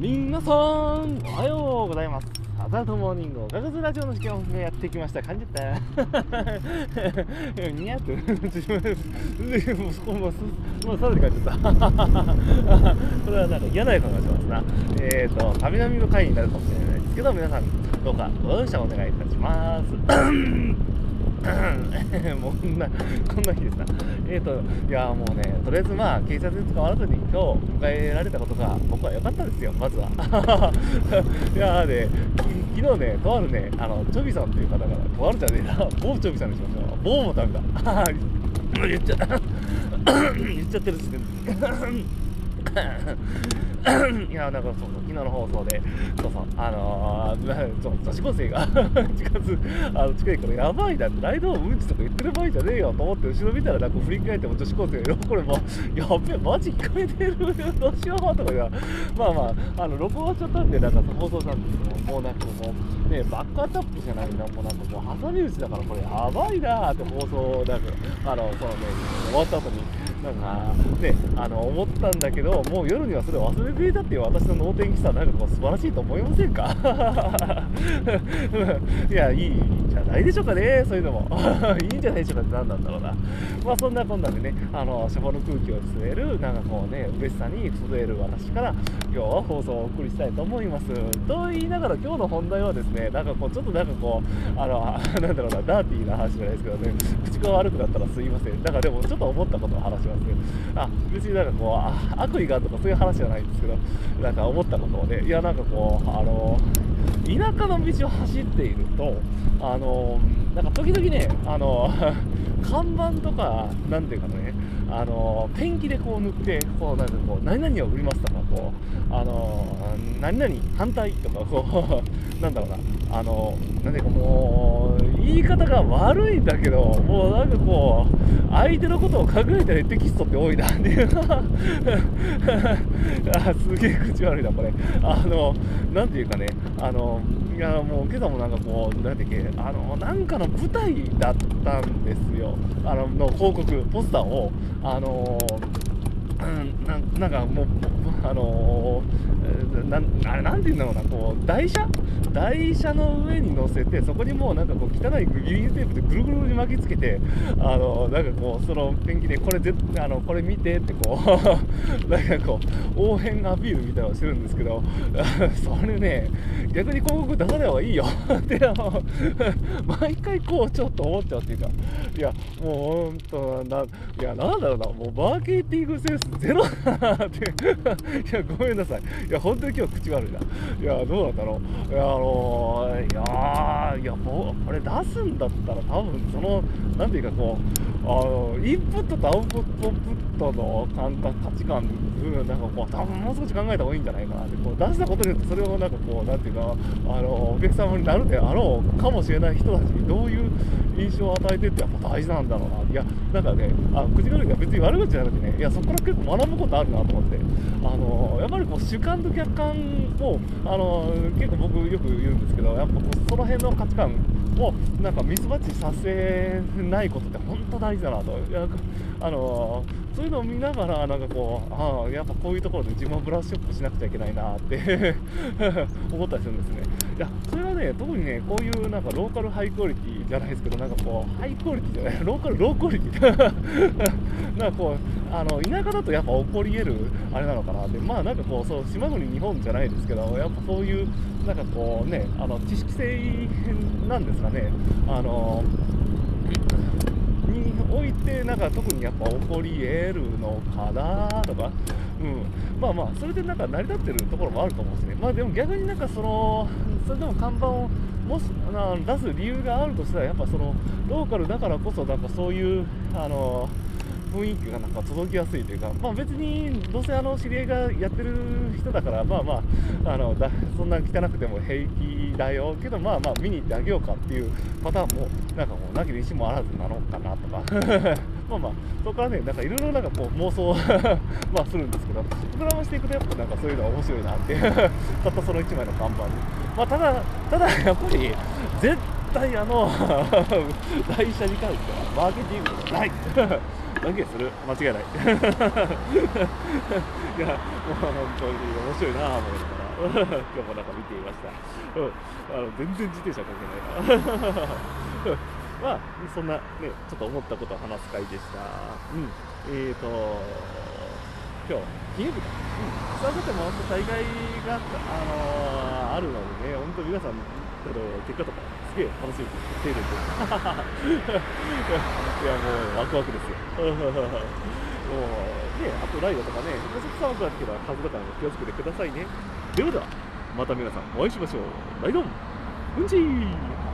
皆さんおはようございます。アダルトモーニングおかずラジオの時間がやってきました。感じたニヤッともうそこもうもうさらに感じた。これはなんか嫌な予感がしますな。えっ、ー、と神々の会になるかもしれないですけど皆さんどうかご容赦お願いいたします。もうこんな、こんな日ですな。えっ、ー、と、いや、もうね、とりあえずまあ、警察に捕まらずに今日迎えられたことが、僕は良かったですよ、まずは。いやーね、昨日ね、とあるね、あの、チョビさんっていう方が、とあるじゃねえな、ボブチョビさんにしましょう。ボブもダメだ。言っちゃ、言っちゃってる時点で。いや、なんかそうそう、昨日の放送で、そうそう、あのー、そう、女子高生が 近づ、あの、近いから、やばいなって、ライドうんちとか言ってる場合じゃねえよと思って、後ろ見たら、なんか振り返っても女子高生が、これも、やべえ、マジ聞こえてる、どうしようとか、まあまあ、あの、録音しちゃったんで、なんか放送したんですけど、もうなんかもう、ね、バックアタップじゃないな、もうなんかもう、挟み撃ちだから、これやばいなーって放送、なんか、あの、そのね、終わった後に、なんかね、あの思ったんだけど、もう夜にはそれを忘れていたっていう私の脳天気さ、なんかこう素晴らしいと思いませんか？いや、いいんじゃないでしょうかね、そういうのも。いいんじゃないでしょうかって何なんだろうな。まあそんなこんなでね、あの初歩の空気を吸える、なんかこうね、嬉しさに震える私から、今日は放送をお送りしたいと思います。と言いながら、今日の本題はですね、なんかこう、ちょっとなんかこう、あの、なんだろうな、ダーティーな話じゃないですけどね、口が悪くなったらすいません。だからでも、ちょっと思ったことを話しますけど、あ、別になんかこう、悪意があるとかそういう話じゃないんですけど、なんか思ったことをね、いや、なんかこう、あの、田舎の道を走っていると、あの、なんか時々ね、あの、看板とか、なんていうかね、あの、ペンキでこう塗って、こう、なんかこう、何々を売りますとか、こう、あの、何々反対とか、こう、なんだろうな、あの、なんていうかもう、言い方が悪いんだけど、もうなんかこう、相手のことを考えたらテキストって多いなっていう あすげえ口悪いな、これ。あの、なんていうかね、あの、いや、もう今朝もなんかこう、なんていうけ、あの、なんかの舞台だったんですよ。あの、の広告、ポスターを、あのうん、ななんかもう、あのー、なあれ、なんていうんだろうな、こう、台車台車の上に乗せて、そこにもうなんかこう、汚いビニールテープでぐるぐるに巻きつけて、あの、なんかこう、そのペンキで、これぜあの、これ見てってこう、なんかこう、応変アピールみたいなのをしてるんですけど、それね、逆に広告出さない方がいいよってあの、毎回こう、ちょっと思っちゃうっていうか、いや、もうほんと、な、いや、なんだろうな、もうマーケティングセンスゼロだなっていや、ごめんなさい。いや、本当に今日口悪いな。いや、どうなんだろう。いや、あのー、いやいや、もう、これ出すんだったら多分、その、なんていうかこう、あの、インプットとアウトプットの感覚、価値観、なんかこう、多分もう少し考えた方がいいんじゃないかなって、こう、出したことによって、それをなんかこう、なんていうか、あの、お客様になるであろうかもしれない人たちにどういう印象を与えてってやっぱ大事なんだろうな。いや、なんかね、あ、口悪いが別に悪口じゃなくてね、いや、そこから結構学ぶことあるなと思って、あの、やっぱりこう、主観と客観を、あの、結構僕よく言うんですけど、やっぱこう、その辺の価値観を、なんかミツバチさせないことって本当大事だなと。あのそういうのを見ながら、なんかこう、ああ、やっぱこういうところで自分をブラッシュアップしなくちゃいけないなって 思ったりするんですね。いや、それはね、特にね、こういうなんかローカルハイクオリティじゃないですけど、なんかこう、ハイクオリティじゃない、ローカルロークオリティ。なんかこう、あの、田舎だとやっぱ起こり得るあれなのかなって、まあなんかこう、そう、島国日本じゃないですけど、やっぱそういう、なんかこうね、あの、知識性なんですかね、あの、において、なんか特にやっぱ起こり得るのかなとか、うん、まあまあ、それでなんか成り立ってるところもあると思うんですね。まあでも逆になんかその、それでも看板をもしあ出す理由があるとしたら、やっぱその、ローカルだからこそ、なんかそういう、あの、雰囲気がなんか届きやすいというか、まあ、別にどうせあの知り合いがやってる人だから、まあまあ、あのだそんな汚くても平気だよけど、まあまあ見に行ってあげようかっていうパターンも、なんかもう、なきにしもあらずなのかなとか、まあまあ、そこからね、なんかいろいろなんかこう妄想 まあするんですけど、膨らましていくとやっぱなんかそういうのは面白いなって たったその1枚の看板に。まあ、ただ、ただやっぱり、絶対あの台車に関してはマーケティングじゃない。断言する間違いないいやもう本当に面白いなあ思いながら今日もなんか見ていました、うん、あの？全然自転車関係ないなまあそんなねちょっと思ったことを話す回でしたうんえーと今日金曜日かうんさあさても本当大会がああの？ーあるの？でね本当皆さんあの？結果とかげえ楽しみ手入れているんで。いやもうワクワクですよ。もうねあとライドとかねもうちょっと寒くなってきたら風とかも気をつけてくださいね。ではではまた皆さんお会いしましょう。ライドンうんちー。